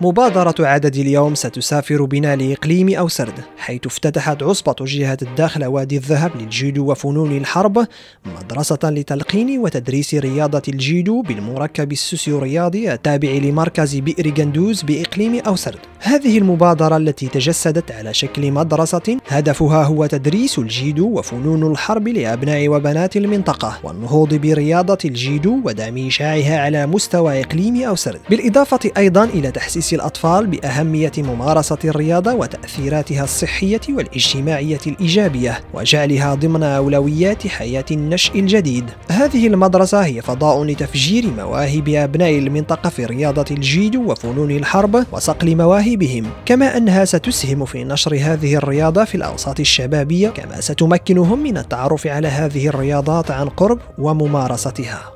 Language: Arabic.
مبادرة عدد اليوم ستسافر بنا لإقليم أوسرد حيث افتتحت عصبة جهة الداخلة وادي الذهب للجيدو وفنون الحرب مدرسة لتلقين وتدريس رياضة الجيدو بالمركب ال socio رياضي التابع لمركز بئر كندوز بإقليم أوسرد هذه المبادرة التي تجسدت على شكل مدرسة هدفها هو تدريس الجيدو وفنون الحرب لأبناء وبنات المنطقة والنهوض برياضة الجيدو ودعم إشعاعها على مستوى إقليم أوسرد بالإضافة أيضا إلى تحسيس تحسيس الأطفال بأهمية ممارسة الرياضة وتأثيراتها الصحية والاجتماعية الإيجابية وجعلها ضمن أولويات حياة النشء الجديد. هذه المدرسة هي فضاء لتفجير مواهب أبناء المنطقة في رياضة الجيدو وفنون الحرب وصقل مواهبهم، كما أنها ستسهم في نشر هذه الرياضة في الأوساط الشبابية كما ستمكنهم من التعرف على هذه الرياضات عن قرب وممارستها.